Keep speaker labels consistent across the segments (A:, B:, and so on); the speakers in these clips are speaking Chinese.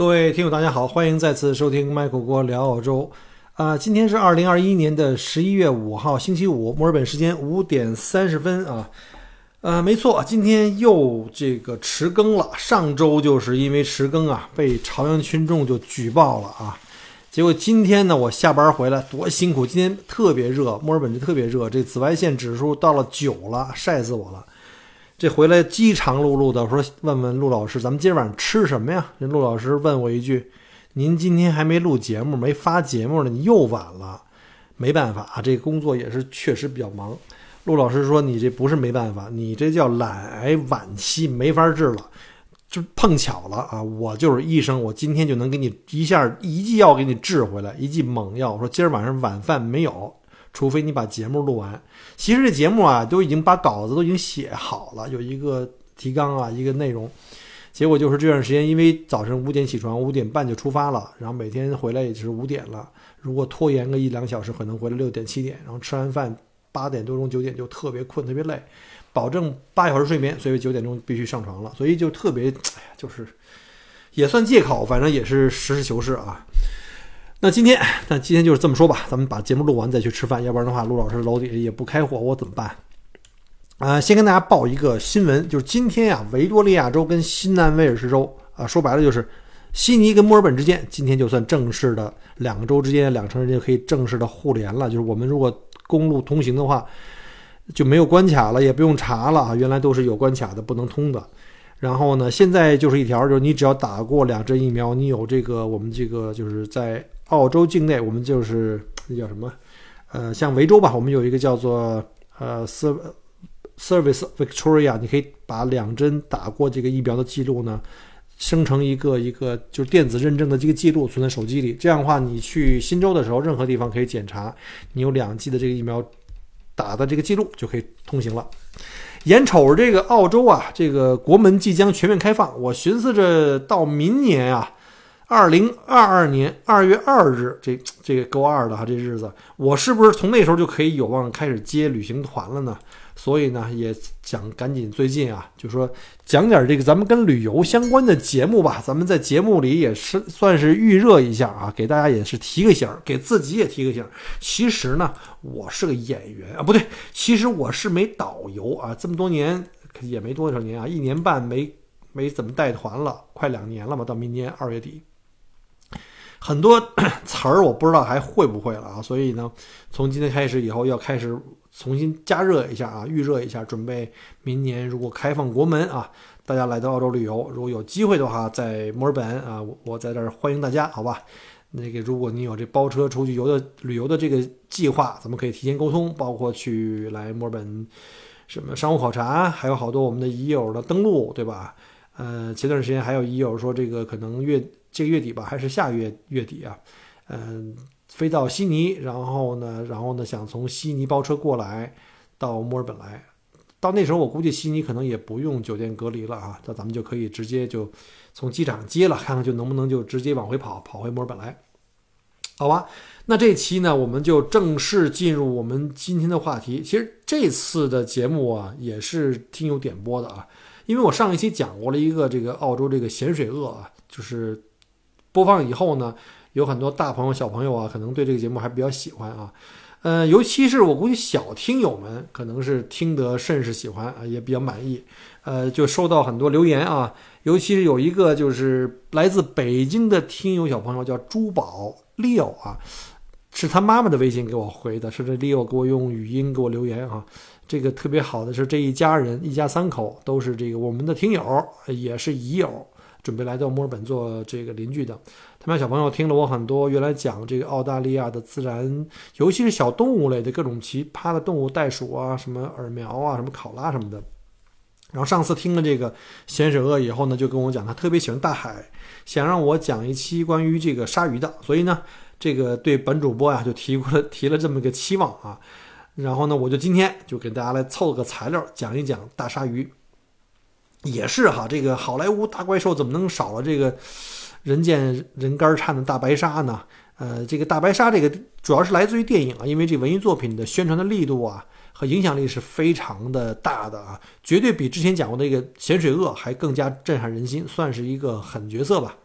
A: 各位听友，大家好，欢迎再次收听麦克锅聊澳洲。啊，今天是二零二一年的十一月五号，星期五，墨尔本时间五点三十分啊。呃，没错，今天又这个迟更了。上周就是因为迟更啊，被朝阳群众就举报了啊。结果今天呢，我下班回来多辛苦，今天特别热，墨尔本就特别热，这紫外线指数到了九了，晒死我了。这回来饥肠辘辘的，我说问问陆老师，咱们今晚上吃什么呀？人陆老师问我一句：“您今天还没录节目，没发节目呢，你又晚了。”没办法啊，这工作也是确实比较忙。陆老师说：“你这不是没办法，你这叫懒癌晚期，没法治了。就碰巧了啊，我就是医生，我今天就能给你一下一剂药给你治回来，一剂猛药。我说今儿晚上晚饭没有。”除非你把节目录完，其实这节目啊都已经把稿子都已经写好了，有一个提纲啊，一个内容。结果就是这段时间，因为早晨五点起床，五点半就出发了，然后每天回来也就是五点了。如果拖延个一两小时，可能回来六点七点，然后吃完饭八点多钟九点就特别困特别累，保证八小时睡眠，所以九点钟必须上床了，所以就特别哎呀，就是也算借口，反正也是实事求是啊。那今天，那今天就是这么说吧，咱们把节目录完再去吃饭，要不然的话，陆老师楼底下也不开火，我怎么办？啊，先跟大家报一个新闻，就是今天呀，维多利亚州跟新南威尔士州啊，说白了就是悉尼跟墨尔本之间，今天就算正式的两个州之间两城之间可以正式的互联了。就是我们如果公路通行的话，就没有关卡了，也不用查了啊，原来都是有关卡的，不能通的。然后呢，现在就是一条，就是你只要打过两针疫苗，你有这个我们这个就是在。澳洲境内，我们就是那叫什么？呃，像维州吧，我们有一个叫做呃，Service Victoria，你可以把两针打过这个疫苗的记录呢，生成一个一个就是电子认证的这个记录存在手机里。这样的话，你去新州的时候，任何地方可以检查你有两剂的这个疫苗打的这个记录，就可以通行了。眼瞅着这个澳洲啊，这个国门即将全面开放，我寻思着到明年啊。二零二二年二月二日，这这个够二的哈，这日子，我是不是从那时候就可以有望开始接旅行团了呢？所以呢，也想赶紧最近啊，就说讲点这个咱们跟旅游相关的节目吧。咱们在节目里也是算是预热一下啊，给大家也是提个醒，给自己也提个醒。其实呢，我是个演员啊，不对，其实我是没导游啊，这么多年也没多少年啊，一年半没没怎么带团了，快两年了吧，到明年二月底。很多 词儿我不知道还会不会了啊，所以呢，从今天开始以后要开始重新加热一下啊，预热一下，准备明年如果开放国门啊，大家来到澳洲旅游，如果有机会的话，在墨尔本啊，我在这儿欢迎大家，好吧？那个如果你有这包车出去游的旅游的这个计划，咱们可以提前沟通，包括去来墨尔本什么商务考察，还有好多我们的已友的登陆，对吧？呃，前段时间还有已友说这个可能月。这个月底吧，还是下月月底啊？嗯，飞到悉尼，然后呢，然后呢，想从悉尼包车过来到墨尔本来。到那时候，我估计悉尼可能也不用酒店隔离了啊，那咱们就可以直接就从机场接了，看看就能不能就直接往回跑，跑回墨尔本来。好吧，那这期呢，我们就正式进入我们今天的话题。其实这次的节目啊，也是听友点播的啊，因为我上一期讲过了一个这个澳洲这个咸水鳄啊，就是。播放以后呢，有很多大朋友、小朋友啊，可能对这个节目还比较喜欢啊。呃，尤其是我估计小听友们可能是听得甚是喜欢啊，也比较满意。呃，就收到很多留言啊，尤其是有一个就是来自北京的听友小朋友叫珠宝 Leo 啊，是他妈妈的微信给我回的，是这 Leo 给我用语音给我留言啊。这个特别好的是这一家人一家三口都是这个我们的听友，也是已友。准备来到墨尔本做这个邻居的，他们小朋友听了我很多原来讲这个澳大利亚的自然，尤其是小动物类的各种奇葩的动物，袋鼠啊，什么耳苗啊，什么考拉什么的。然后上次听了这个咸水鳄以后呢，就跟我讲他特别喜欢大海，想让我讲一期关于这个鲨鱼的，所以呢，这个对本主播呀就提过了提了这么个期望啊。然后呢，我就今天就给大家来凑个材料讲一讲大鲨鱼。也是哈，这个好莱坞大怪兽怎么能少了这个人见人肝颤的大白鲨呢？呃，这个大白鲨这个主要是来自于电影啊，因为这文艺作品的宣传的力度啊和影响力是非常的大的啊，绝对比之前讲过那个咸水鳄还更加震撼人心，算是一个狠角色吧。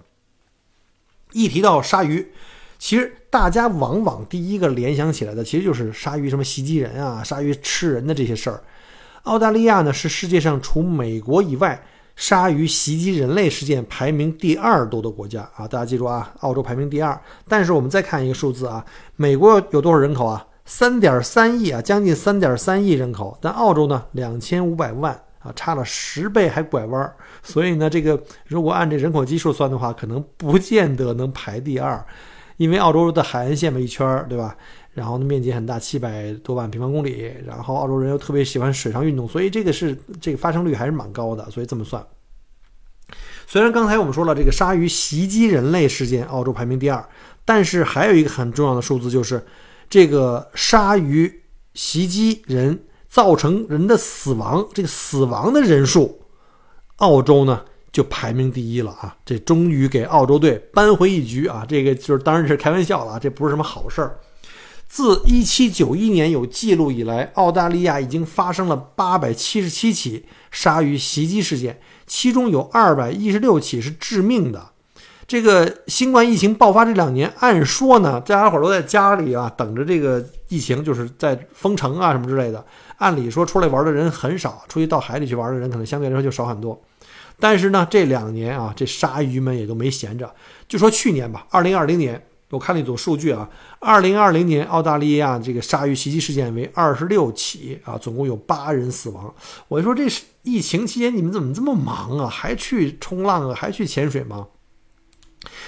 A: 一提到鲨鱼，其实大家往往第一个联想起来的，其实就是鲨鱼什么袭击人啊、鲨鱼吃人的这些事儿。澳大利亚呢是世界上除美国以外，鲨鱼袭击人类事件排名第二多的国家啊！大家记住啊，澳洲排名第二。但是我们再看一个数字啊，美国有多少人口啊？三点三亿啊，将近三点三亿人口。但澳洲呢，两千五百万啊，差了十倍还拐弯儿。所以呢，这个如果按这人口基数算的话，可能不见得能排第二，因为澳洲的海岸线嘛一圈儿，对吧？然后呢，面积很大，七百多万平方公里。然后澳洲人又特别喜欢水上运动，所以这个是这个发生率还是蛮高的。所以这么算，虽然刚才我们说了这个鲨鱼袭击人类事件，澳洲排名第二，但是还有一个很重要的数字，就是这个鲨鱼袭击人造成人的死亡，这个死亡的人数，澳洲呢就排名第一了啊！这终于给澳洲队扳回一局啊！这个就是当然是开玩笑了啊，这不是什么好事儿。自1791年有记录以来，澳大利亚已经发生了877起鲨鱼袭击事件，其中有216起是致命的。这个新冠疫情爆发这两年，按说呢，大家伙都在家里啊，等着这个疫情，就是在封城啊什么之类的。按理说出来玩的人很少，出去到海里去玩的人可能相对来说就少很多。但是呢，这两年啊，这鲨鱼们也都没闲着。就说去年吧，2020年。我看了一组数据啊，二零二零年澳大利亚这个鲨鱼袭击事件为二十六起啊，总共有八人死亡。我就说这是疫情期间你们怎么这么忙啊？还去冲浪啊？还去潜水吗？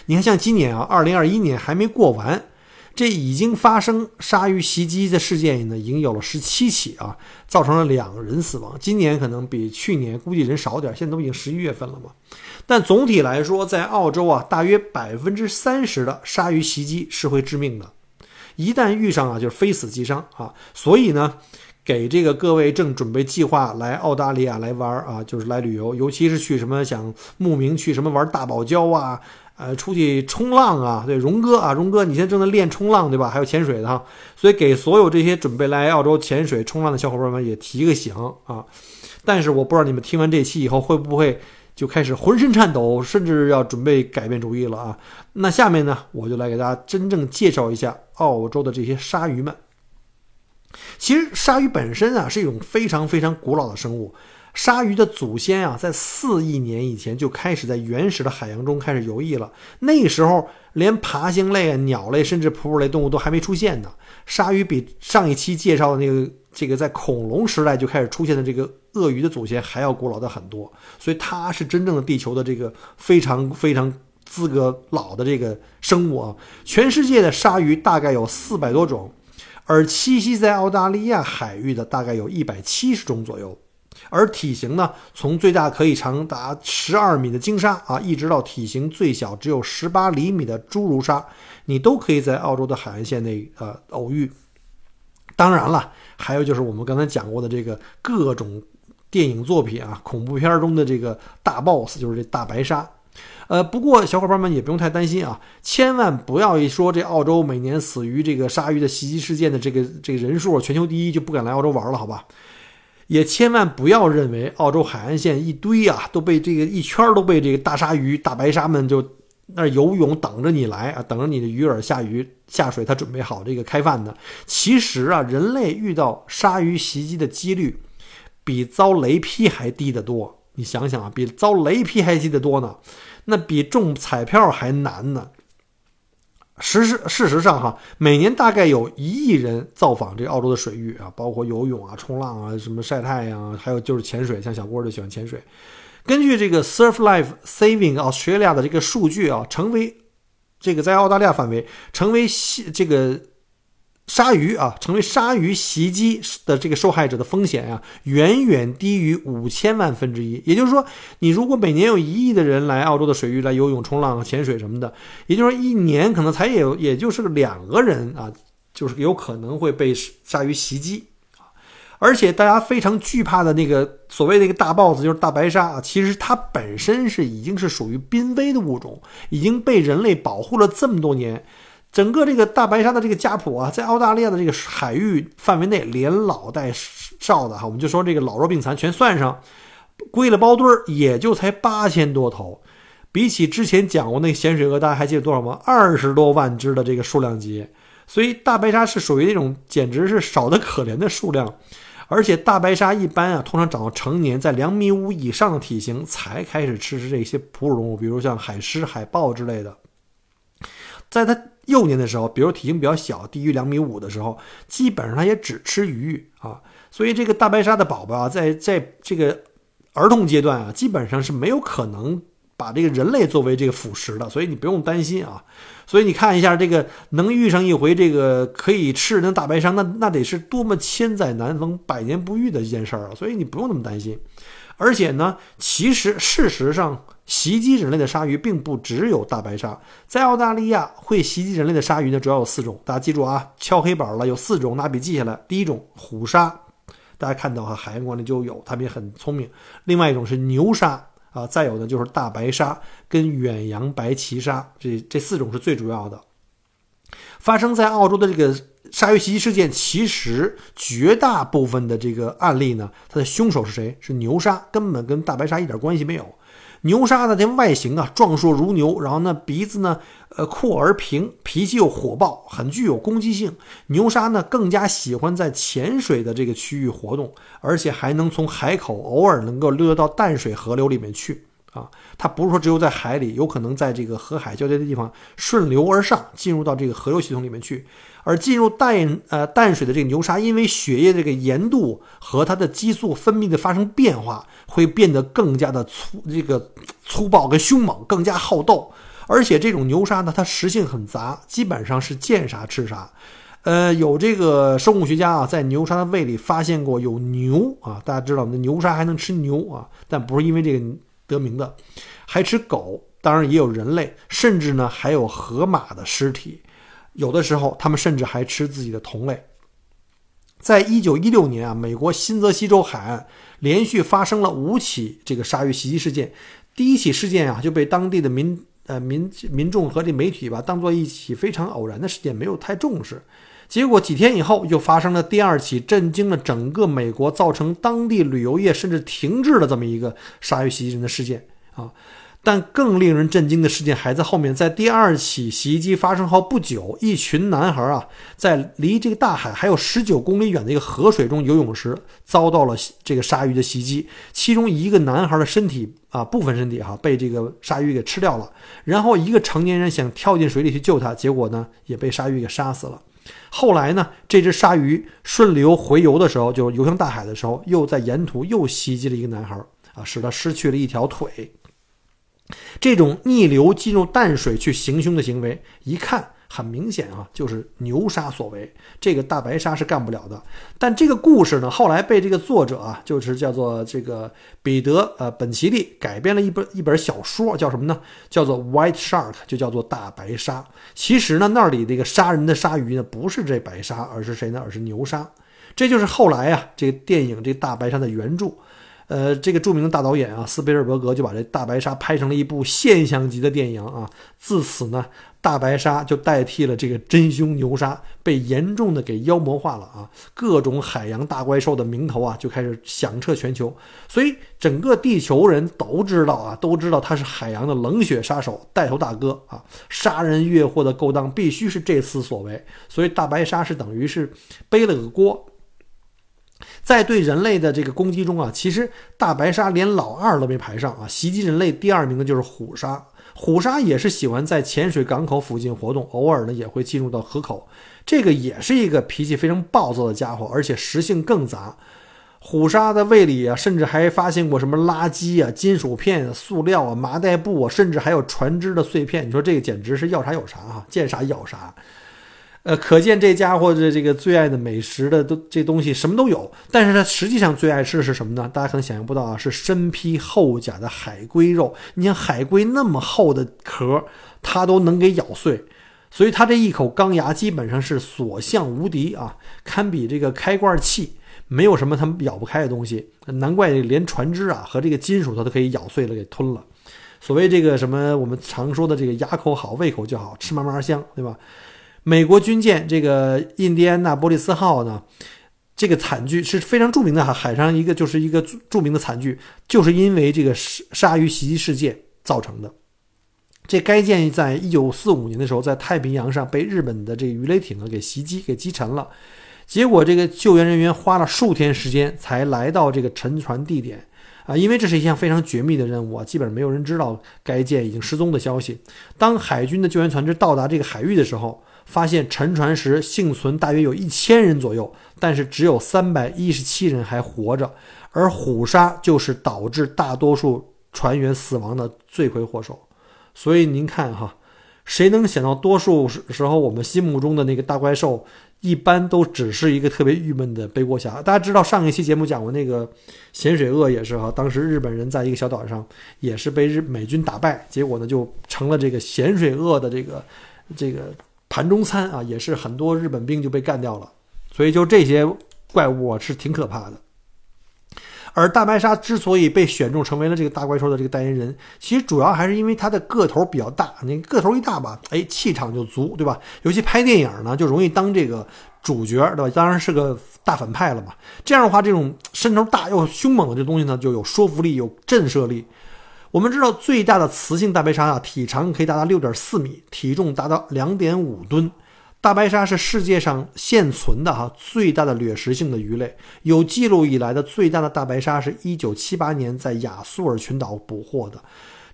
A: 你看，像今年啊，二零二一年还没过完。这已经发生鲨鱼袭击的事件呢，已经有了十七起啊，造成了两人死亡。今年可能比去年估计人少点，现在都已经十一月份了嘛。但总体来说，在澳洲啊，大约百分之三十的鲨鱼袭击是会致命的，一旦遇上啊，就是非死即伤啊。所以呢，给这个各位正准备计划来澳大利亚来玩啊，就是来旅游，尤其是去什么想慕名去什么玩大堡礁啊。呃，出去冲浪啊，对，荣哥啊，荣哥，你现在正在练冲浪，对吧？还有潜水的哈，所以给所有这些准备来澳洲潜水、冲浪的小伙伴们也提个醒啊。但是我不知道你们听完这期以后会不会就开始浑身颤抖，甚至要准备改变主意了啊？那下面呢，我就来给大家真正介绍一下澳洲的这些鲨鱼们。其实鲨鱼本身啊是一种非常非常古老的生物。鲨鱼的祖先啊，在四亿年以前就开始在原始的海洋中开始游弋了。那时候，连爬行类、鸟类甚至哺乳类动物都还没出现呢。鲨鱼比上一期介绍的那个这个在恐龙时代就开始出现的这个鳄鱼的祖先还要古老的很多。所以它是真正的地球的这个非常非常资格老的这个生物啊。全世界的鲨鱼大概有四百多种，而栖息在澳大利亚海域的大概有一百七十种左右。而体型呢，从最大可以长达十二米的鲸鲨啊，一直到体型最小只有十八厘米的侏儒鲨，你都可以在澳洲的海岸线内呃偶遇。当然了，还有就是我们刚才讲过的这个各种电影作品啊，恐怖片中的这个大 boss 就是这大白鲨。呃，不过小伙伴们也不用太担心啊，千万不要一说这澳洲每年死于这个鲨鱼的袭击事件的这个这个人数全球第一就不敢来澳洲玩了，好吧？也千万不要认为澳洲海岸线一堆啊都被这个一圈都被这个大鲨鱼、大白鲨们就那游泳等着你来啊，等着你的鱼饵下鱼下水，它准备好这个开饭呢。其实啊，人类遇到鲨鱼袭击的几率比遭雷劈还低得多。你想想啊，比遭雷劈还低得多呢，那比中彩票还难呢。实事事实上，哈，每年大概有一亿人造访这澳洲的水域啊，包括游泳啊、冲浪啊、什么晒太阳啊，还有就是潜水。像小郭就喜欢潜水。根据这个 Surf Life Saving Australia 的这个数据啊，成为这个在澳大利亚范围成为这个。鲨鱼啊，成为鲨鱼袭击的这个受害者的风险啊，远远低于五千万分之一。也就是说，你如果每年有一亿的人来澳洲的水域来游泳、冲浪、潜水什么的，也就是说，一年可能才有，也就是两个人啊，就是有可能会被鲨鱼袭击。而且大家非常惧怕的那个所谓那个大 boss 就是大白鲨啊，其实它本身是已经是属于濒危的物种，已经被人类保护了这么多年。整个这个大白鲨的这个家谱啊，在澳大利亚的这个海域范围内，连老带少的哈，我们就说这个老弱病残全算上，归了包堆儿，也就才八千多头，比起之前讲过那咸水鳄，大家还记得多少吗？二十多万只的这个数量级。所以大白鲨是属于那种简直是少得可怜的数量。而且大白鲨一般啊，通常长到成年，在两米五以上的体型才开始吃吃这些哺乳动物，比如像海狮、海豹之类的。在它幼年的时候，比如体型比较小，低于两米五的时候，基本上它也只吃鱼啊。所以这个大白鲨的宝宝啊，在在这个儿童阶段啊，基本上是没有可能把这个人类作为这个辅食的，所以你不用担心啊。所以你看一下这个能遇上一回这个可以吃人的大白鲨，那那得是多么千载难逢、百年不遇的一件事儿啊！所以你不用那么担心。而且呢，其实事实上，袭击人类的鲨鱼并不只有大白鲨，在澳大利亚会袭击人类的鲨鱼呢，主要有四种。大家记住啊，敲黑板了，有四种，拿笔记下来。第一种虎鲨，大家看到哈，海洋馆里就有，它们也很聪明。另外一种是牛鲨。啊，再有呢就是大白鲨跟远洋白鳍鲨，这这四种是最主要的。发生在澳洲的这个鲨鱼袭击事件，其实绝大部分的这个案例呢，它的凶手是谁？是牛鲨，根本跟大白鲨一点关系没有。牛鲨呢，这外形啊壮硕如牛，然后呢鼻子呢呃阔而平，脾气又火爆，很具有攻击性。牛鲨呢更加喜欢在浅水的这个区域活动，而且还能从海口偶尔能够溜到淡水河流里面去啊。它不是说只有在海里，有可能在这个河海交接的地方顺流而上，进入到这个河流系统里面去。而进入淡呃淡水的这个牛鲨，因为血液这个盐度和它的激素分泌的发生变化，会变得更加的粗这个粗暴跟凶猛，更加好斗。而且这种牛鲨呢，它食性很杂，基本上是见啥吃啥。呃，有这个生物学家啊，在牛鲨的胃里发现过有牛啊，大家知道那牛鲨还能吃牛啊，但不是因为这个得名的，还吃狗，当然也有人类，甚至呢还有河马的尸体。有的时候，他们甚至还吃自己的同类。在一九一六年啊，美国新泽西州海岸连续发生了五起这个鲨鱼袭击事件。第一起事件啊，就被当地的民呃民民众和这媒体吧当做一起非常偶然的事件，没有太重视。结果几天以后，又发生了第二起震惊了整个美国，造成当地旅游业甚至停滞的这么一个鲨鱼袭击人的事件啊。但更令人震惊的事件还在后面。在第二起袭击发生后不久，一群男孩啊，在离这个大海还有十九公里远的一个河水中游泳时，遭到了这个鲨鱼的袭击。其中一个男孩的身体啊，部分身体哈被这个鲨鱼给吃掉了。然后一个成年人想跳进水里去救他，结果呢也被鲨鱼给杀死了。后来呢，这只鲨鱼顺流回游的时候，就游向大海的时候，又在沿途又袭击了一个男孩啊，使他失去了一条腿。这种逆流进入淡水去行凶的行为，一看很明显啊，就是牛鲨所为。这个大白鲨是干不了的。但这个故事呢，后来被这个作者啊，就是叫做这个彼得呃本奇利改编了一本一本小说，叫什么呢？叫做《White Shark》，就叫做大白鲨。其实呢，那里这个杀人的鲨鱼呢，不是这白鲨，而是谁呢？而是牛鲨。这就是后来啊，这个电影《这大白鲨》的原著。呃，这个著名的大导演啊，斯皮尔伯格就把这大白鲨拍成了一部现象级的电影啊。自此呢，大白鲨就代替了这个真凶牛鲨，被严重的给妖魔化了啊。各种海洋大怪兽的名头啊，就开始响彻全球。所以整个地球人都知道啊，都知道他是海洋的冷血杀手、带头大哥啊。杀人越货的勾当必须是这次所为，所以大白鲨是等于是背了个锅。在对人类的这个攻击中啊，其实大白鲨连老二都没排上啊。袭击人类第二名的就是虎鲨，虎鲨也是喜欢在浅水港口附近活动，偶尔呢也会进入到河口。这个也是一个脾气非常暴躁的家伙，而且食性更杂。虎鲨的胃里啊，甚至还发现过什么垃圾啊、金属片、塑料啊、麻袋布啊，甚至还有船只的碎片。你说这个简直是要啥有啥哈，见啥咬啥。呃，可见这家伙的这个最爱的美食的都这东西什么都有，但是他实际上最爱吃的是什么呢？大家可能想象不到啊，是身披厚甲的海龟肉。你像海龟那么厚的壳，它都能给咬碎，所以它这一口钢牙基本上是所向无敌啊，堪比这个开罐器，没有什么它咬不开的东西。难怪连船只啊和这个金属它都可以咬碎了给吞了。所谓这个什么我们常说的这个牙口好，胃口就好，吃嘛嘛香，对吧？美国军舰这个印第安纳波利斯号呢，这个惨剧是非常著名的哈，海上一个就是一个著名的惨剧，就是因为这个鲨鲨鱼袭击事件造成的。这该舰在一九四五年的时候，在太平洋上被日本的这个鱼雷艇啊给袭击，给击沉了。结果这个救援人员花了数天时间才来到这个沉船地点啊，因为这是一项非常绝密的任务啊，基本上没有人知道该舰已经失踪的消息。当海军的救援船只到达这个海域的时候，发现沉船时幸存大约有一千人左右，但是只有三百一十七人还活着，而虎鲨就是导致大多数船员死亡的罪魁祸首。所以您看哈，谁能想到多数时候我们心目中的那个大怪兽，一般都只是一个特别郁闷的背锅侠。大家知道上一期节目讲过那个咸水鳄也是哈，当时日本人在一个小岛上也是被日美军打败，结果呢就成了这个咸水鳄的这个这个盘中餐啊，也是很多日本兵就被干掉了。所以就这些怪物啊是挺可怕的。而大白鲨之所以被选中成为了这个大怪兽的这个代言人，其实主要还是因为它的个头比较大。那个头一大吧，哎，气场就足，对吧？尤其拍电影呢，就容易当这个主角，对吧？当然是个大反派了嘛。这样的话，这种身头大又凶猛的这东西呢，就有说服力，有震慑力。我们知道，最大的雌性大白鲨啊，体长可以达到六点四米，体重达到两点五吨。大白鲨是世界上现存的哈最大的掠食性的鱼类，有记录以来的最大的大白鲨是一九七八年在亚速尔群岛捕获的。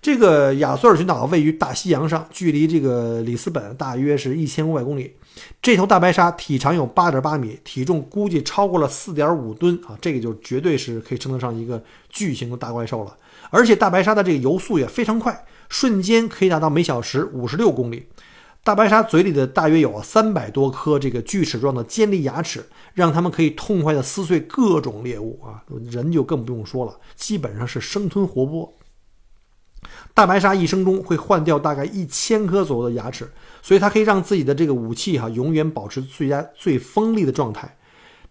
A: 这个亚速尔群岛位于大西洋上，距离这个里斯本大约是一千五百公里。这头大白鲨体长有八点八米，体重估计超过了四点五吨啊，这个就绝对是可以称得上一个巨型的大怪兽了。而且大白鲨的这个游速也非常快，瞬间可以达到每小时五十六公里。大白鲨嘴里的大约有三百多颗这个锯齿状的尖利牙齿，让它们可以痛快地撕碎各种猎物啊！人就更不用说了，基本上是生吞活剥。大白鲨一生中会换掉大概一千颗左右的牙齿，所以它可以让自己的这个武器哈永远保持最佳最锋利的状态。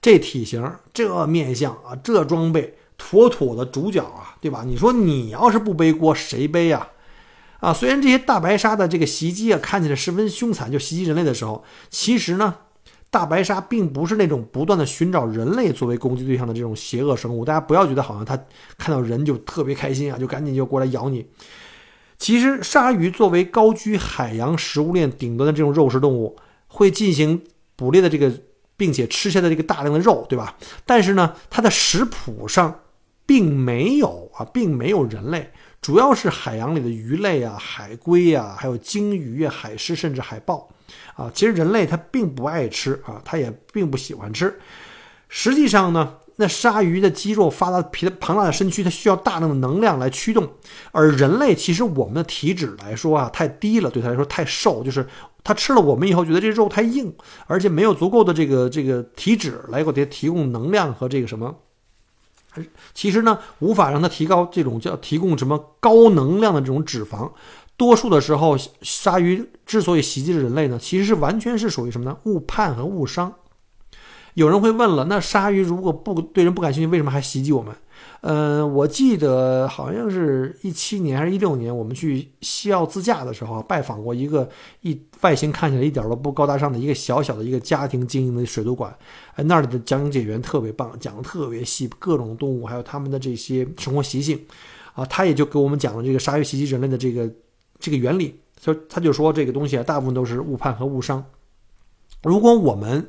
A: 这体型、这面相啊，这装备，妥妥的主角啊，对吧？你说你要是不背锅，谁背呀？啊，虽然这些大白鲨的这个袭击啊看起来十分凶残，就袭击人类的时候，其实呢，大白鲨并不是那种不断的寻找人类作为攻击对象的这种邪恶生物。大家不要觉得好像它看到人就特别开心啊，就赶紧就过来咬你。其实鲨鱼作为高居海洋食物链顶端的这种肉食动物，会进行捕猎的这个，并且吃下的这个大量的肉，对吧？但是呢，它的食谱上并没有啊，并没有人类。主要是海洋里的鱼类啊、海龟啊，还有鲸鱼啊、海狮，甚至海豹啊。其实人类它并不爱吃啊，它也并不喜欢吃。实际上呢，那鲨鱼的肌肉、发达皮庞大的身躯，它需要大量的能量来驱动。而人类其实我们的体脂来说啊，太低了，对它来说太瘦，就是它吃了我们以后，觉得这肉太硬，而且没有足够的这个这个体脂来给它提供能量和这个什么。其实呢，无法让它提高这种叫提供什么高能量的这种脂肪。多数的时候，鲨鱼之所以袭击人类呢，其实是完全是属于什么呢？误判和误伤。有人会问了，那鲨鱼如果不对人不感兴趣，为什么还袭击我们？呃，我记得好像是一七年还是一六年，我们去西澳自驾的时候，拜访过一个一外形看起来一点都不高大上的一个小小的一个家庭经营的水族馆。哎，那里的讲解员特别棒，讲的特别细，各种动物还有他们的这些生活习性，啊，他也就给我们讲了这个鲨鱼袭击人类的这个这个原理。就他就说这个东西啊，大部分都是误判和误伤。如果我们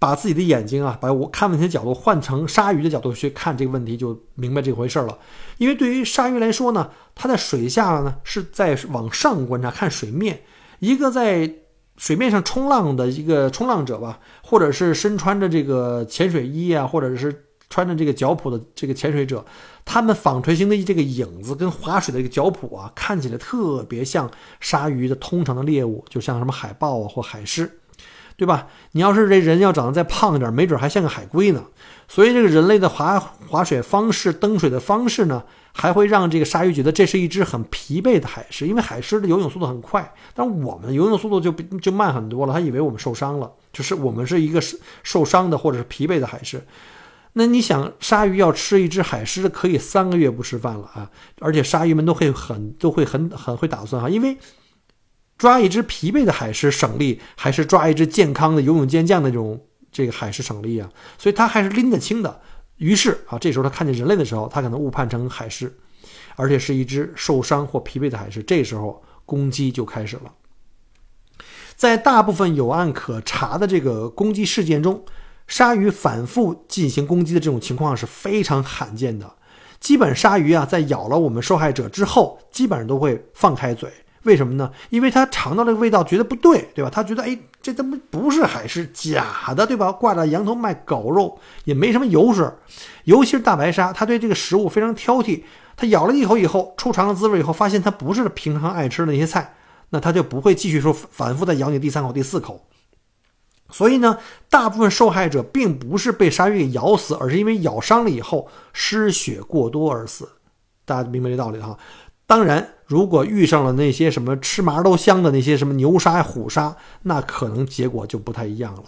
A: 把自己的眼睛啊，把我看问题的角度换成鲨鱼的角度去看这个问题，就明白这回事了。因为对于鲨鱼来说呢，它在水下呢是在往上观察看水面，一个在水面上冲浪的一个冲浪者吧，或者是身穿着这个潜水衣啊，或者是穿着这个脚蹼的这个潜水者，他们纺锤形的这个影子跟划水的这个脚蹼啊，看起来特别像鲨鱼的通常的猎物，就像什么海豹啊或海狮。对吧？你要是这人要长得再胖一点，没准还像个海龟呢。所以这个人类的划划水方式、蹬水的方式呢，还会让这个鲨鱼觉得这是一只很疲惫的海狮，因为海狮的游泳速度很快，但我们游泳速度就就慢很多了。他以为我们受伤了，就是我们是一个受伤的或者是疲惫的海狮。那你想，鲨鱼要吃一只海狮，可以三个月不吃饭了啊！而且鲨鱼们都会很都会很很会打算哈，因为。抓一只疲惫的海狮省力，还是抓一只健康的游泳健将的这种这个海狮省力啊？所以他还是拎得清的。于是啊，这时候他看见人类的时候，他可能误判成海狮，而且是一只受伤或疲惫的海狮。这时候攻击就开始了。在大部分有案可查的这个攻击事件中，鲨鱼反复进行攻击的这种情况是非常罕见的。基本鲨鱼啊，在咬了我们受害者之后，基本上都会放开嘴。为什么呢？因为它尝到这个味道，觉得不对，对吧？他觉得，哎，这怎么不是海狮，假的，对吧？挂着羊头卖狗肉，也没什么油水。尤其是大白鲨，它对这个食物非常挑剔。它咬了一口以后，触尝了滋味以后，发现它不是平常爱吃的那些菜，那它就不会继续说反复再咬你第三口、第四口。所以呢，大部分受害者并不是被鲨鱼给咬死，而是因为咬伤了以后失血过多而死。大家明白这道理哈？当然，如果遇上了那些什么吃麻都香的那些什么牛鲨、虎鲨，那可能结果就不太一样了。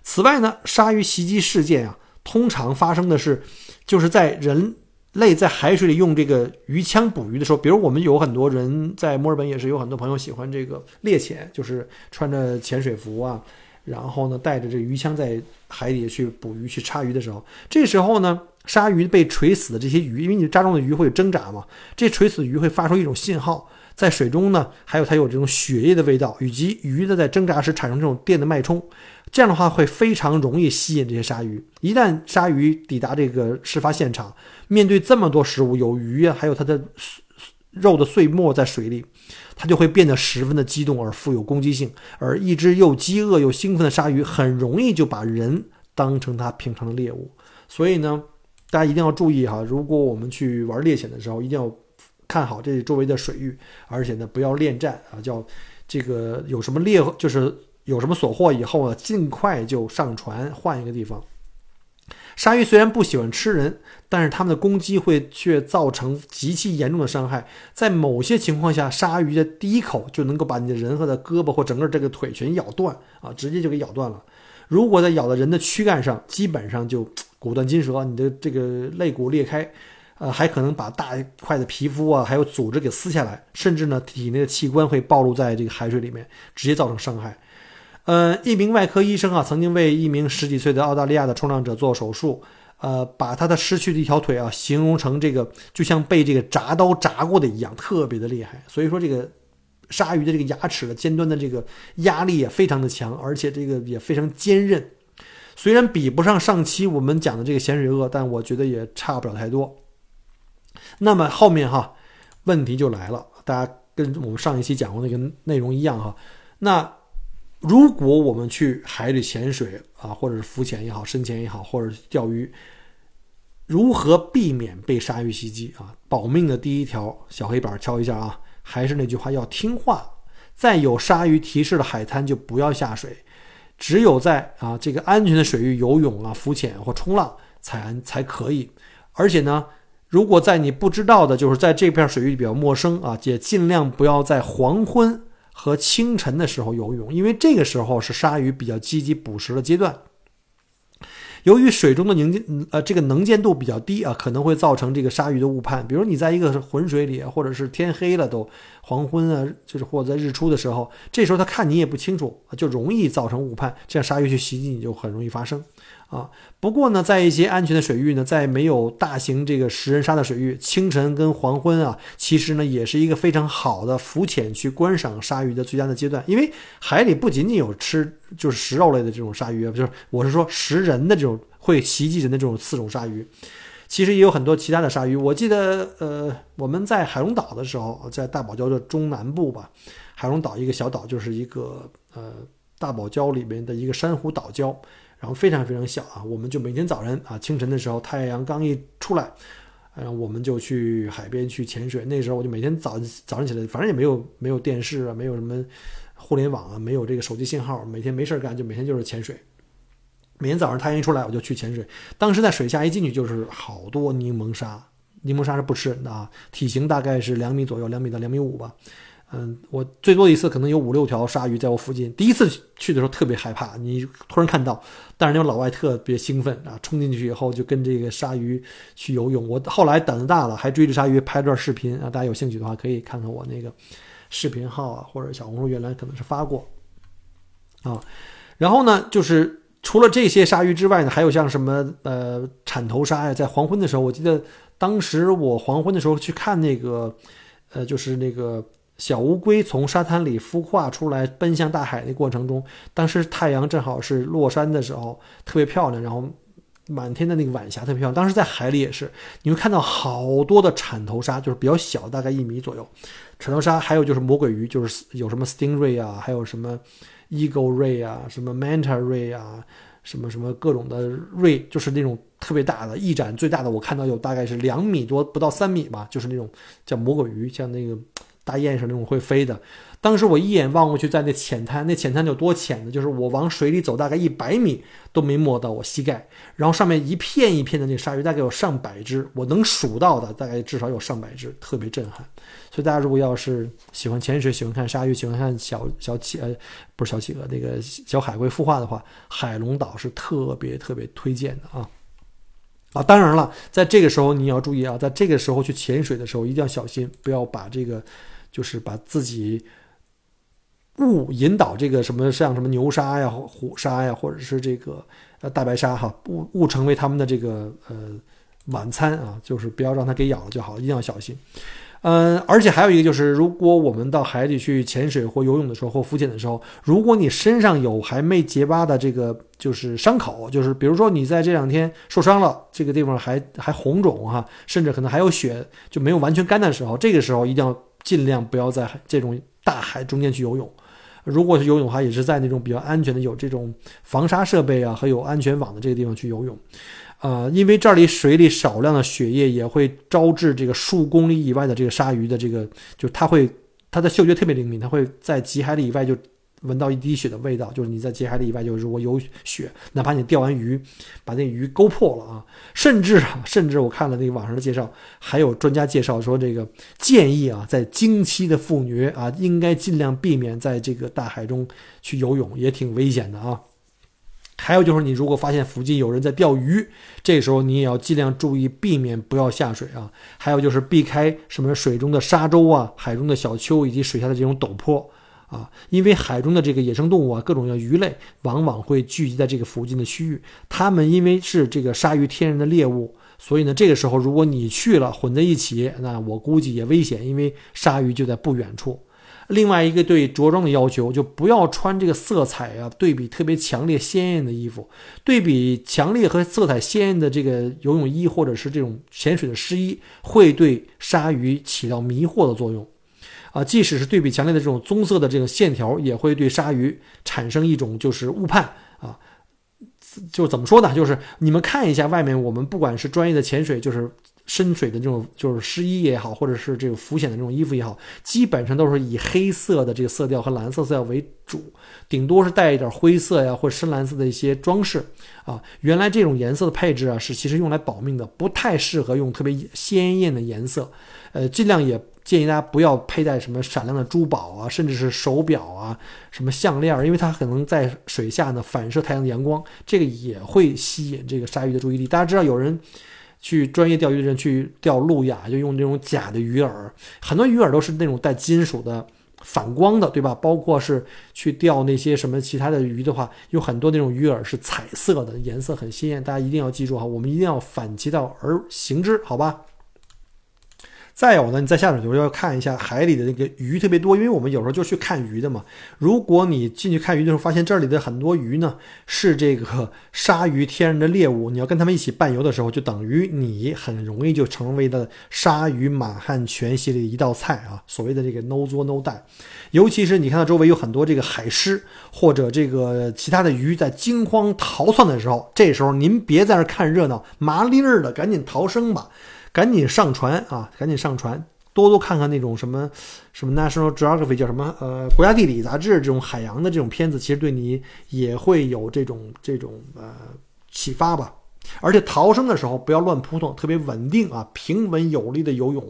A: 此外呢，鲨鱼袭击事件啊，通常发生的是，就是在人类在海水里用这个鱼枪捕鱼的时候，比如我们有很多人在墨尔本也是有很多朋友喜欢这个猎潜，就是穿着潜水服啊，然后呢带着这鱼枪在海底去捕鱼、去叉鱼的时候，这时候呢。鲨鱼被锤死的这些鱼，因为你扎中的鱼会挣扎嘛，这锤死的鱼会发出一种信号，在水中呢，还有它有这种血液的味道，以及鱼的在挣扎时产生这种电的脉冲，这样的话会非常容易吸引这些鲨鱼。一旦鲨鱼抵达这个事发现场，面对这么多食物，有鱼啊，还有它的肉的碎末在水里，它就会变得十分的激动而富有攻击性。而一只又饥饿又兴奋的鲨鱼，很容易就把人当成它平常的猎物。所以呢。大家一定要注意哈，如果我们去玩猎潜的时候，一定要看好这周围的水域，而且呢，不要恋战啊，叫这个有什么猎，就是有什么所获以后呢，尽快就上船换一个地方。鲨鱼虽然不喜欢吃人，但是它们的攻击会却造成极其严重的伤害。在某些情况下，鲨鱼的第一口就能够把你的人和的胳膊或整个这个腿全咬断啊，直接就给咬断了。如果在咬到人的躯干上，基本上就。骨断筋折，你的这个肋骨裂开，呃，还可能把大块的皮肤啊，还有组织给撕下来，甚至呢，体内的器官会暴露在这个海水里面，直接造成伤害。呃，一名外科医生啊，曾经为一名十几岁的澳大利亚的冲浪者做手术，呃，把他的失去的一条腿啊，形容成这个就像被这个铡刀铡过的一样，特别的厉害。所以说，这个鲨鱼的这个牙齿的尖端的这个压力也非常的强，而且这个也非常坚韧。虽然比不上上期我们讲的这个咸水鳄，但我觉得也差不了太多。那么后面哈，问题就来了，大家跟我们上一期讲过那个内容一样哈。那如果我们去海里潜水啊，或者是浮潜也好，深潜也好，或者钓鱼，如何避免被鲨鱼袭击啊？保命的第一条小黑板敲一下啊，还是那句话，要听话，在有鲨鱼提示的海滩就不要下水。只有在啊这个安全的水域游泳啊、浮潜或冲浪才才可以。而且呢，如果在你不知道的，就是在这片水域比较陌生啊，也尽量不要在黄昏和清晨的时候游泳，因为这个时候是鲨鱼比较积极捕食的阶段。由于水中的凝见呃这个能见度比较低啊，可能会造成这个鲨鱼的误判。比如你在一个浑水里，或者是天黑了都黄昏啊，就是或者在日出的时候，这时候他看你也不清楚就容易造成误判，这样鲨鱼去袭击你就很容易发生。啊，不过呢，在一些安全的水域呢，在没有大型这个食人鲨的水域，清晨跟黄昏啊，其实呢也是一个非常好的浮潜去观赏鲨鱼的最佳的阶段。因为海里不仅仅有吃就是食肉类的这种鲨鱼，就是我是说食人的这种会袭击人的这种四种鲨鱼，其实也有很多其他的鲨鱼。我记得呃，我们在海龙岛的时候，在大堡礁的中南部吧，海龙岛一个小岛，就是一个呃大堡礁里面的一个珊瑚岛礁。然后非常非常小啊，我们就每天早晨啊，清晨的时候，太阳刚一出来，然后我们就去海边去潜水。那时候我就每天早早上起来，反正也没有没有电视啊，没有什么互联网啊，没有这个手机信号，每天没事干，就每天就是潜水。每天早上太阳一出来，我就去潜水。当时在水下一进去就是好多柠檬鲨，柠檬鲨是不吃啊，体型大概是两米左右，两米到两米五吧。嗯，我最多一次可能有五六条鲨鱼在我附近。第一次去的时候特别害怕，你突然看到，但是那种老外特别兴奋啊，冲进去以后就跟这个鲨鱼去游泳。我后来胆子大了，还追着鲨鱼拍段视频啊。大家有兴趣的话可以看看我那个视频号啊，或者小红书原来可能是发过啊。然后呢，就是除了这些鲨鱼之外呢，还有像什么呃铲头鲨呀，在黄昏的时候，我记得当时我黄昏的时候去看那个呃，就是那个。小乌龟从沙滩里孵化出来，奔向大海的过程中，当时太阳正好是落山的时候，特别漂亮。然后满天的那个晚霞特别漂亮。当时在海里也是，你会看到好多的铲头鲨，就是比较小，大概一米左右。铲头鲨还有就是魔鬼鱼，就是有什么 stingray 啊，还有什么 eagle ray 啊，什么 manta ray 啊，什么什么各种的 ray，就是那种特别大的，一展最大的我看到有大概是两米多，不到三米吧，就是那种叫魔鬼鱼，像那个。大雁是那种会飞的。当时我一眼望过去，在那浅滩，那浅滩有多浅呢？就是我往水里走大概一百米都没摸到我膝盖，然后上面一片一片的那鲨鱼，大概有上百只，我能数到的大概至少有上百只，特别震撼。所以大家如果要是喜欢潜水、喜欢看鲨鱼、喜欢看小小企呃不是小企鹅那个小海龟孵化的话，海龙岛是特别特别推荐的啊啊！当然了，在这个时候你要注意啊，在这个时候去潜水的时候一定要小心，不要把这个。就是把自己误引导这个什么像什么牛鲨呀、虎鲨呀，或者是这个呃大白鲨哈，误误成为他们的这个呃晚餐啊，就是不要让它给咬了就好，一定要小心。嗯，而且还有一个就是，如果我们到海里去潜水或游泳的时候或浮潜的时候，如果你身上有还没结疤的这个就是伤口，就是比如说你在这两天受伤了，这个地方还还红肿哈，甚至可能还有血就没有完全干的时候，这个时候一定要。尽量不要在这种大海中间去游泳，如果是游泳的话，也是在那种比较安全的、有这种防沙设备啊和有安全网的这个地方去游泳，啊，因为这里水里少量的血液也会招致这个数公里以外的这个鲨鱼的这个，就它会它的嗅觉特别灵敏，它会在几海里以外就。闻到一滴血的味道，就是你在接海里以外，就是我有血，哪怕你钓完鱼，把那鱼勾破了啊，甚至啊，甚至我看了那个网上的介绍，还有专家介绍说，这个建议啊，在经期的妇女啊，应该尽量避免在这个大海中去游泳，也挺危险的啊。还有就是，你如果发现附近有人在钓鱼，这时候你也要尽量注意避免不要下水啊。还有就是避开什么水中的沙洲啊、海中的小丘以及水下的这种陡坡。啊，因为海中的这个野生动物啊，各种的鱼类往往会聚集在这个附近的区域。它们因为是这个鲨鱼天然的猎物，所以呢，这个时候如果你去了混在一起，那我估计也危险，因为鲨鱼就在不远处。另外一个对着装的要求，就不要穿这个色彩啊对比特别强烈鲜艳的衣服。对比强烈和色彩鲜艳的这个游泳衣或者是这种潜水的湿衣，会对鲨鱼起到迷惑的作用。啊，即使是对比强烈的这种棕色的这种线条，也会对鲨鱼产生一种就是误判啊。就怎么说呢？就是你们看一下外面，我们不管是专业的潜水，就是深水的这种，就是湿衣也好，或者是这个浮潜的这种衣服也好，基本上都是以黑色的这个色调和蓝色色调为主，顶多是带一点灰色呀或深蓝色的一些装饰啊。原来这种颜色的配置啊，是其实用来保命的，不太适合用特别鲜艳的颜色，呃，尽量也。建议大家不要佩戴什么闪亮的珠宝啊，甚至是手表啊，什么项链，因为它可能在水下呢反射太阳的阳光，这个也会吸引这个鲨鱼的注意力。大家知道有人去专业钓鱼的人去钓路亚，就用这种假的鱼饵，很多鱼饵都是那种带金属的反光的，对吧？包括是去钓那些什么其他的鱼的话，有很多那种鱼饵是彩色的，颜色很鲜艳。大家一定要记住哈，我们一定要反其道而行之，好吧？再有呢，你在下水的时候要看一下海里的那个鱼特别多，因为我们有时候就去看鱼的嘛。如果你进去看鱼的时候，发现这里的很多鱼呢是这个鲨鱼天然的猎物，你要跟他们一起伴游的时候，就等于你很容易就成为了鲨鱼满汉全席的一道菜啊。所谓的这个 no 作 no die，尤其是你看到周围有很多这个海狮或者这个其他的鱼在惊慌逃窜的时候，这时候您别在那看热闹，麻利儿的赶紧逃生吧。赶紧上传啊！赶紧上传，多多看看那种什么什么 National Geography 叫什么呃国家地理杂志这种海洋的这种片子，其实对你也会有这种这种呃启发吧。而且逃生的时候不要乱扑腾，特别稳定啊，平稳有力的游泳，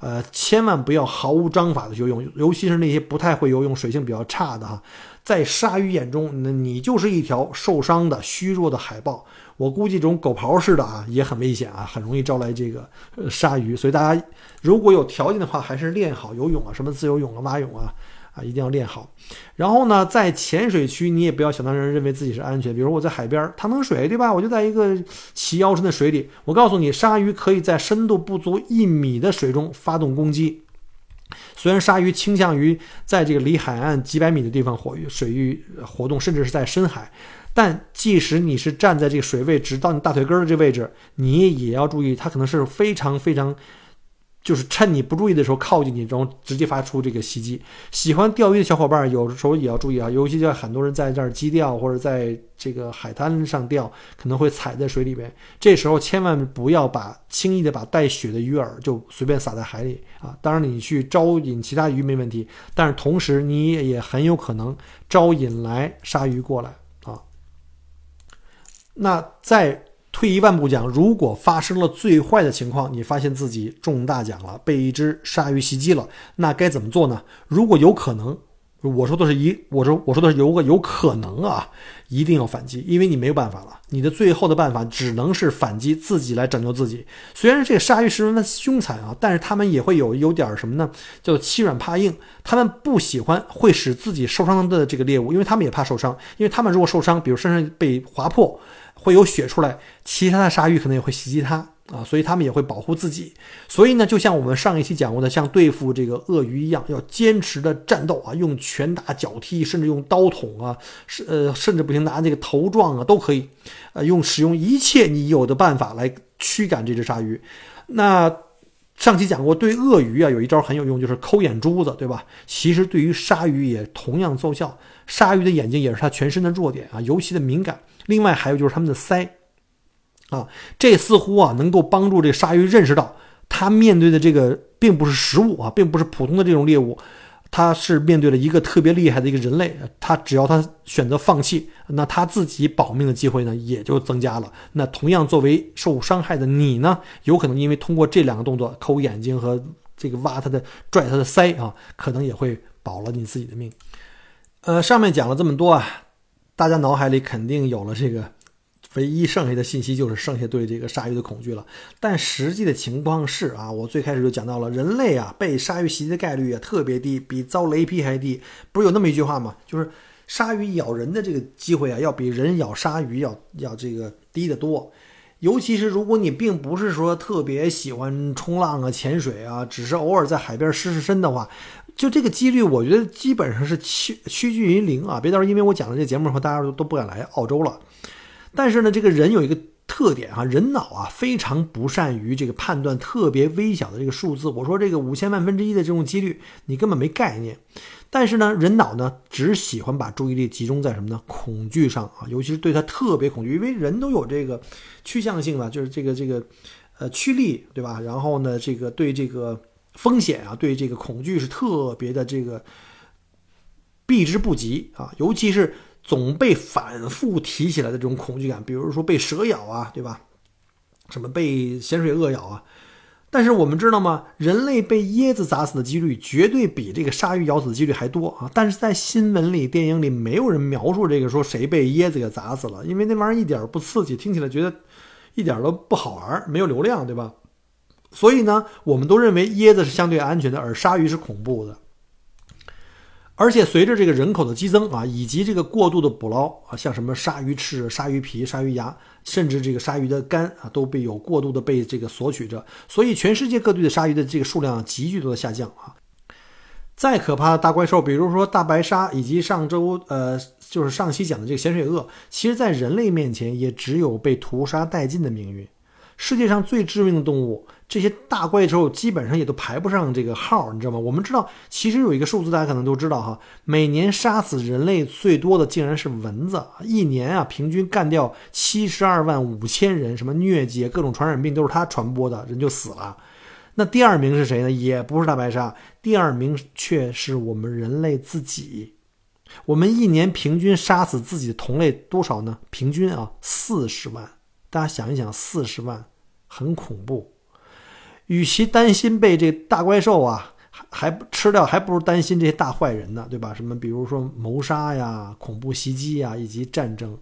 A: 呃，千万不要毫无章法的游泳，尤其是那些不太会游泳、水性比较差的哈，在鲨鱼眼中，那你就是一条受伤的虚弱的海豹。我估计这种狗刨式的啊也很危险啊，很容易招来这个鲨鱼，所以大家如果有条件的话，还是练好游泳啊，什么自由泳啊、蛙泳啊，啊一定要练好。然后呢，在浅水区你也不要想当然认为自己是安全，比如我在海边儿趟趟水，对吧？我就在一个齐腰深的水里，我告诉你，鲨鱼可以在深度不足一米的水中发动攻击。虽然鲨鱼倾向于在这个离海岸几百米的地方活水域活动，甚至是在深海，但即使你是站在这个水位直到你大腿根的这位置，你也要注意，它可能是非常非常。就是趁你不注意的时候靠近你，然后直接发出这个袭击。喜欢钓鱼的小伙伴有时候也要注意啊，尤其在很多人在这儿矶钓或者在这个海滩上钓，可能会踩在水里边。这时候千万不要把轻易的把带血的鱼饵就随便撒在海里啊。当然你去招引其他鱼没问题，但是同时你也很有可能招引来鲨鱼过来。那再。退一万步讲，如果发生了最坏的情况，你发现自己中大奖了，被一只鲨鱼袭击了，那该怎么做呢？如果有可能，我说的是一，我说我说的是有个有可能啊，一定要反击，因为你没有办法了，你的最后的办法只能是反击，自己来拯救自己。虽然这个鲨鱼十分的凶残啊，但是他们也会有有点什么呢？叫欺软怕硬，他们不喜欢会使自己受伤的这个猎物，因为他们也怕受伤，因为他们如果受伤，比如身上被划破。会有血出来，其他的鲨鱼可能也会袭击它啊，所以他们也会保护自己。所以呢，就像我们上一期讲过的，像对付这个鳄鱼一样，要坚持的战斗啊，用拳打脚踢，甚至用刀捅啊，呃，甚至不行拿这个头撞啊，都可以，呃，用使用一切你有的办法来驱赶这只鲨鱼。那上期讲过，对鳄鱼啊有一招很有用，就是抠眼珠子，对吧？其实对于鲨鱼也同样奏效。鲨鱼的眼睛也是它全身的弱点啊，尤其的敏感。另外还有就是它们的鳃，啊，这似乎啊能够帮助这鲨鱼认识到，它面对的这个并不是食物啊，并不是普通的这种猎物，它是面对了一个特别厉害的一个人类。它只要它选择放弃，那它自己保命的机会呢也就增加了。那同样作为受伤害的你呢，有可能因为通过这两个动作抠眼睛和这个挖它的拽它的鳃啊，可能也会保了你自己的命。呃，上面讲了这么多啊。大家脑海里肯定有了这个，唯一剩下的信息就是剩下对这个鲨鱼的恐惧了。但实际的情况是啊，我最开始就讲到了，人类啊被鲨鱼袭击的概率啊特别低，比遭雷劈还低。不是有那么一句话吗？就是鲨鱼咬人的这个机会啊，要比人咬鲨鱼要要这个低得多。尤其是如果你并不是说特别喜欢冲浪啊、潜水啊，只是偶尔在海边湿湿身的话。就这个几率，我觉得基本上是趋趋近于零啊！别到时候因为我讲了这节目后，大家都都不敢来澳洲了。但是呢，这个人有一个特点啊，人脑啊非常不善于这个判断特别微小的这个数字。我说这个五千万分之一的这种几率，你根本没概念。但是呢，人脑呢只喜欢把注意力集中在什么呢？恐惧上啊，尤其是对他特别恐惧，因为人都有这个趋向性嘛，就是这个这个呃趋利，对吧？然后呢，这个对这个。风险啊，对这个恐惧是特别的这个避之不及啊，尤其是总被反复提起来的这种恐惧感，比如说被蛇咬啊，对吧？什么被咸水鳄咬啊？但是我们知道吗？人类被椰子砸死的几率绝对比这个鲨鱼咬死的几率还多啊！但是在新闻里、电影里，没有人描述这个说谁被椰子给砸死了，因为那玩意儿一点不刺激，听起来觉得一点都不好玩，没有流量，对吧？所以呢，我们都认为椰子是相对安全的，而鲨鱼是恐怖的。而且随着这个人口的激增啊，以及这个过度的捕捞啊，像什么鲨鱼翅、鲨鱼皮、鲨鱼牙，甚至这个鲨鱼的肝啊，都被有过度的被这个索取着。所以全世界各地的鲨鱼的这个数量急剧的下降啊。再可怕的大怪兽，比如说大白鲨，以及上周呃，就是上期讲的这个咸水鳄，其实在人类面前也只有被屠杀殆尽的命运。世界上最致命的动物。这些大怪兽基本上也都排不上这个号，你知道吗？我们知道，其实有一个数字，大家可能都知道哈，每年杀死人类最多的竟然是蚊子，一年啊，平均干掉七十二万五千人，什么疟疾、各种传染病都是它传播的，人就死了。那第二名是谁呢？也不是大白鲨，第二名却是我们人类自己。我们一年平均杀死自己的同类多少呢？平均啊，四十万。大家想一想，四十万，很恐怖。与其担心被这大怪兽啊还还吃掉，还不如担心这些大坏人呢，对吧？什么比如说谋杀呀、恐怖袭击呀，以及战争。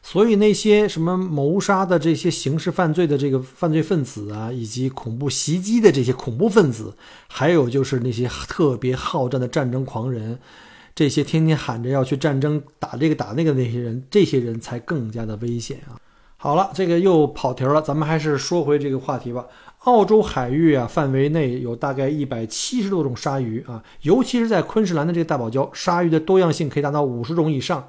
A: 所以那些什么谋杀的这些刑事犯罪的这个犯罪分子啊，以及恐怖袭击的这些恐怖分子，还有就是那些特别好战的战争狂人，这些天天喊着要去战争打这个打那个那些人，这些人才更加的危险啊。好了，这个又跑题了，咱们还是说回这个话题吧。澳洲海域啊范围内有大概一百七十多种鲨鱼啊，尤其是在昆士兰的这个大堡礁，鲨鱼的多样性可以达到五十种以上。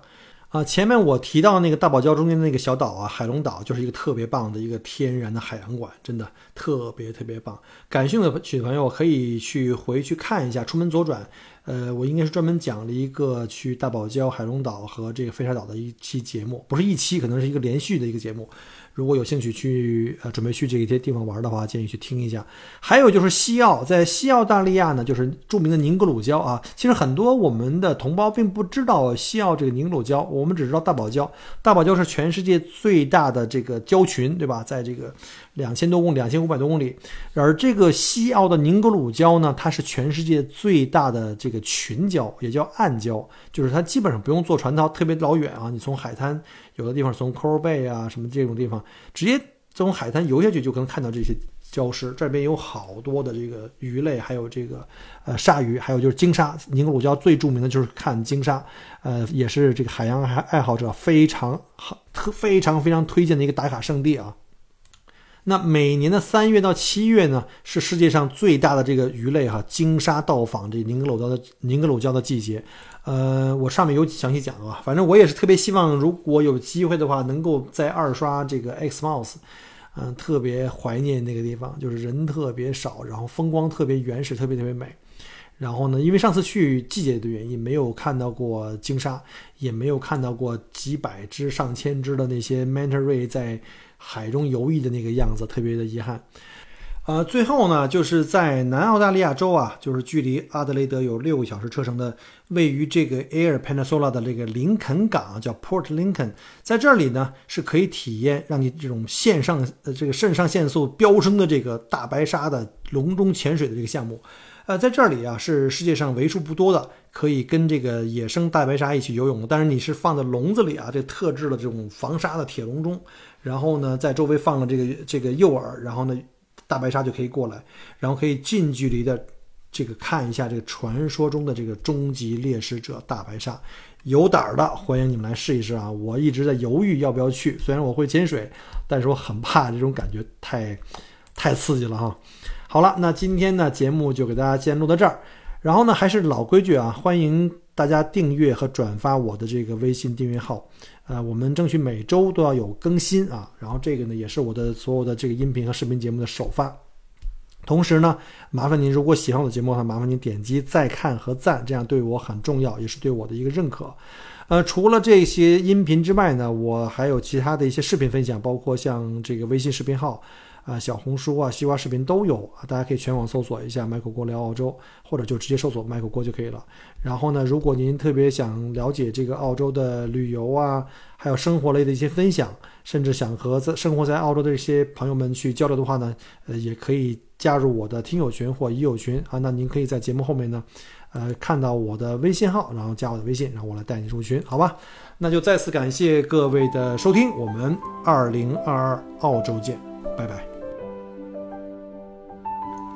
A: 啊，前面我提到那个大堡礁中间的那个小岛啊，海龙岛就是一个特别棒的一个天然的海洋馆，真的特别特别棒。感兴趣的朋友可以去回去看一下，出门左转。呃，我应该是专门讲了一个去大堡礁、海龙岛和这个飞沙岛的一期节目，不是一期，可能是一个连续的一个节目。如果有兴趣去呃准备去这些地方玩的话，建议去听一下。还有就是西澳，在西澳大利亚呢，就是著名的宁格鲁礁啊。其实很多我们的同胞并不知道西澳这个宁格鲁礁，我们只知道大堡礁。大堡礁是全世界最大的这个礁群，对吧？在这个两千多公里、两千五百多公里。而这个西澳的宁格鲁礁呢，它是全世界最大的这个群礁，也叫暗礁，就是它基本上不用坐船到特别老远啊，你从海滩。有的地方从 Coral Bay 啊什么这种地方，直接从海滩游下去就可能看到这些礁石。这边有好多的这个鱼类，还有这个呃鲨鱼，还有就是鲸鲨。宁格鲁礁最著名的就是看鲸鲨，呃，也是这个海洋爱爱好者非常好、特非常非常推荐的一个打卡圣地啊。那每年的三月到七月呢，是世界上最大的这个鱼类哈鲸鲨到访这宁格鲁礁的宁格鲁礁的季节。呃，我上面有详细讲啊，反正我也是特别希望，如果有机会的话，能够再二刷这个 Exmouth，嗯，特别怀念那个地方，就是人特别少，然后风光特别原始，特别特别美。然后呢，因为上次去季节的原因，没有看到过鲸鲨，也没有看到过几百只、上千只的那些 manta ray 在海中游弋的那个样子，特别的遗憾。呃，最后呢，就是在南澳大利亚州啊，就是距离阿德雷德有六个小时车程的，位于这个 Air Peninsula 的这个林肯港，叫 Port Lincoln，在这里呢是可以体验让你这种线上呃这个肾上腺素飙升的这个大白鲨的笼中潜水的这个项目。呃，在这里啊是世界上为数不多的可以跟这个野生大白鲨一起游泳的，但是你是放在笼子里啊，这特制的这种防沙的铁笼中，然后呢在周围放了这个这个诱饵，然后呢。大白鲨就可以过来，然后可以近距离的这个看一下这个传说中的这个终极猎食者大白鲨。有胆儿的欢迎你们来试一试啊！我一直在犹豫要不要去，虽然我会潜水，但是我很怕这种感觉太太刺激了哈。好了，那今天呢节目就给大家先录到这儿，然后呢还是老规矩啊，欢迎大家订阅和转发我的这个微信订阅号。呃，我们争取每周都要有更新啊，然后这个呢也是我的所有的这个音频和视频节目的首发。同时呢，麻烦您如果喜欢我的节目的话，麻烦您点击再看和赞，这样对我很重要，也是对我的一个认可。呃，除了这些音频之外呢，我还有其他的一些视频分享，包括像这个微信视频号。啊，小红书啊，西瓜视频都有啊，大家可以全网搜索一下“麦克锅聊澳洲”，或者就直接搜索“麦克锅”就可以了。然后呢，如果您特别想了解这个澳洲的旅游啊，还有生活类的一些分享，甚至想和在生活在澳洲的这些朋友们去交流的话呢，呃，也可以加入我的听友群或已友群啊。那您可以在节目后面呢，呃，看到我的微信号，然后加我的微信，然后我来带你入群，好吧？那就再次感谢各位的收听，我们二零二二澳洲见，拜拜。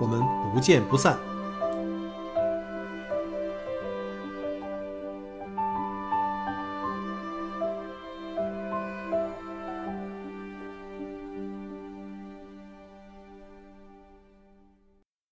A: 我们不见不散。